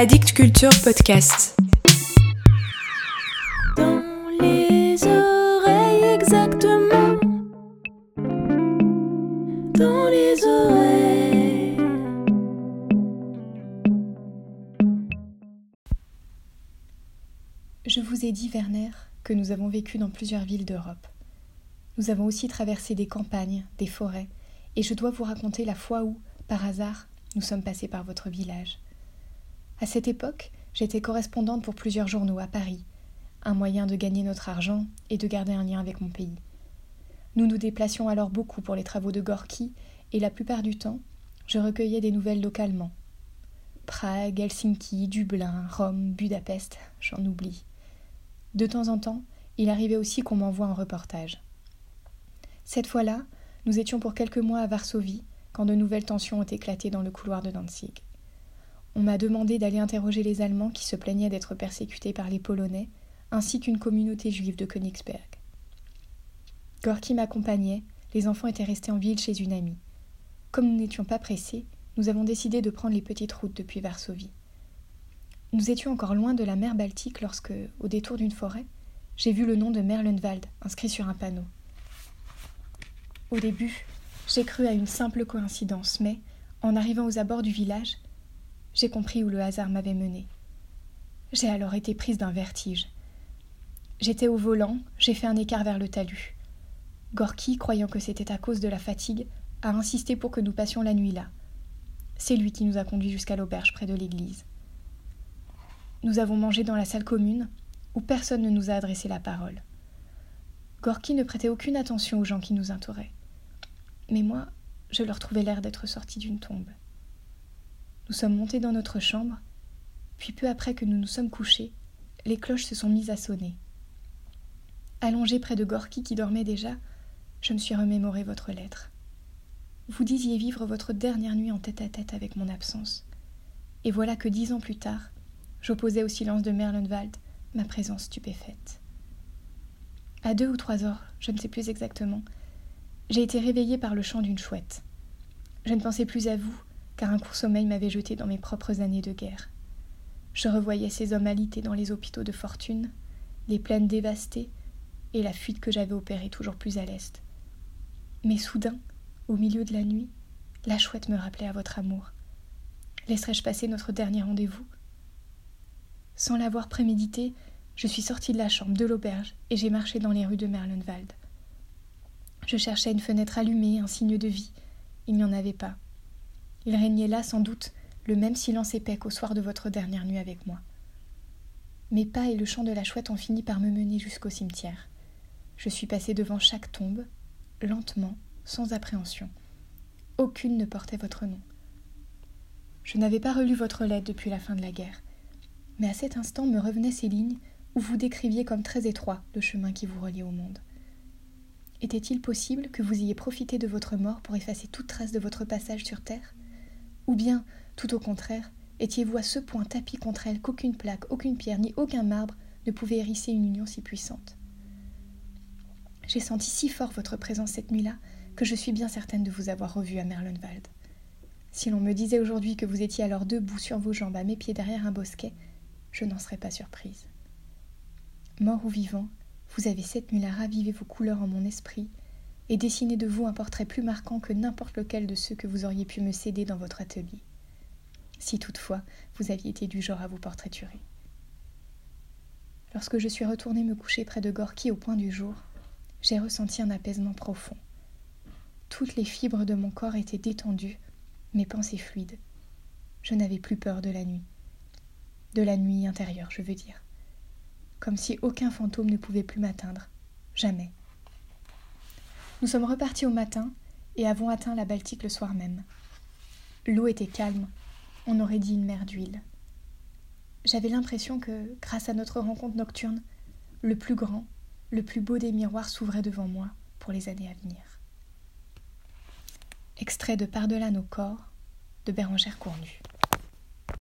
Addict Culture Podcast. Dans les oreilles exactement. Dans les oreilles. Je vous ai dit, Werner, que nous avons vécu dans plusieurs villes d'Europe. Nous avons aussi traversé des campagnes, des forêts, et je dois vous raconter la fois où, par hasard, nous sommes passés par votre village. À cette époque, j'étais correspondante pour plusieurs journaux à Paris, un moyen de gagner notre argent et de garder un lien avec mon pays. Nous nous déplacions alors beaucoup pour les travaux de Gorky, et la plupart du temps, je recueillais des nouvelles localement. Prague, Helsinki, Dublin, Rome, Budapest, j'en oublie. De temps en temps, il arrivait aussi qu'on m'envoie un reportage. Cette fois-là, nous étions pour quelques mois à Varsovie, quand de nouvelles tensions ont éclaté dans le couloir de Danzig. On m'a demandé d'aller interroger les Allemands qui se plaignaient d'être persécutés par les Polonais, ainsi qu'une communauté juive de Königsberg. Gorky m'accompagnait, les enfants étaient restés en ville chez une amie. Comme nous n'étions pas pressés, nous avons décidé de prendre les petites routes depuis Varsovie. Nous étions encore loin de la mer Baltique lorsque, au détour d'une forêt, j'ai vu le nom de Merlenwald inscrit sur un panneau. Au début, j'ai cru à une simple coïncidence, mais, en arrivant aux abords du village, j'ai compris où le hasard m'avait mené. J'ai alors été prise d'un vertige. J'étais au volant, j'ai fait un écart vers le talus. Gorky, croyant que c'était à cause de la fatigue, a insisté pour que nous passions la nuit là. C'est lui qui nous a conduits jusqu'à l'auberge près de l'église. Nous avons mangé dans la salle commune, où personne ne nous a adressé la parole. Gorky ne prêtait aucune attention aux gens qui nous entouraient. Mais moi, je leur trouvais l'air d'être sortis d'une tombe. Nous sommes montés dans notre chambre, puis peu après que nous nous sommes couchés, les cloches se sont mises à sonner. Allongé près de Gorky qui dormait déjà, je me suis remémoré votre lettre. Vous disiez vivre votre dernière nuit en tête à tête avec mon absence. Et voilà que dix ans plus tard, j'opposais au silence de Merlenwald ma présence stupéfaite. À deux ou trois heures, je ne sais plus exactement, j'ai été réveillée par le chant d'une chouette. Je ne pensais plus à vous, car un court sommeil m'avait jeté dans mes propres années de guerre. Je revoyais ces hommes alités dans les hôpitaux de fortune, les plaines dévastées, et la fuite que j'avais opérée toujours plus à l'est. Mais soudain, au milieu de la nuit, la chouette me rappelait à votre amour. Laisserais-je passer notre dernier rendez-vous? Sans l'avoir prémédité, je suis sortie de la chambre de l'auberge et j'ai marché dans les rues de Merlenwald. Je cherchais une fenêtre allumée, un signe de vie. Il n'y en avait pas. Il régnait là, sans doute, le même silence épais qu'au soir de votre dernière nuit avec moi. Mes pas et le chant de la chouette ont fini par me mener jusqu'au cimetière. Je suis passée devant chaque tombe, lentement, sans appréhension. Aucune ne portait votre nom. Je n'avais pas relu votre lettre depuis la fin de la guerre, mais à cet instant me revenaient ces lignes où vous décriviez comme très étroit le chemin qui vous reliait au monde. Était-il possible que vous ayez profité de votre mort pour effacer toute trace de votre passage sur Terre? Ou bien, tout au contraire, étiez-vous à ce point tapis contre elle qu'aucune plaque, aucune pierre, ni aucun marbre ne pouvait hérisser une union si puissante? J'ai senti si fort votre présence cette nuit-là que je suis bien certaine de vous avoir revu à Merlenwald. Si l'on me disait aujourd'hui que vous étiez alors debout sur vos jambes à mes pieds derrière un bosquet, je n'en serais pas surprise. Mort ou vivant, vous avez cette nuit-là ravivé vos couleurs en mon esprit et dessiné de vous un portrait plus marquant que n'importe lequel de ceux que vous auriez pu me céder dans votre atelier, si toutefois vous aviez été du genre à vous portraiturer. Lorsque je suis retournée me coucher près de Gorky au point du jour, j'ai ressenti un apaisement profond. Toutes les fibres de mon corps étaient détendues, mes pensées fluides. Je n'avais plus peur de la nuit. De la nuit intérieure, je veux dire comme si aucun fantôme ne pouvait plus m'atteindre. Jamais. Nous sommes repartis au matin et avons atteint la Baltique le soir même. L'eau était calme, on aurait dit une mer d'huile. J'avais l'impression que, grâce à notre rencontre nocturne, le plus grand, le plus beau des miroirs s'ouvrait devant moi pour les années à venir. Extrait de Par-delà nos corps de Bérangère Cournue.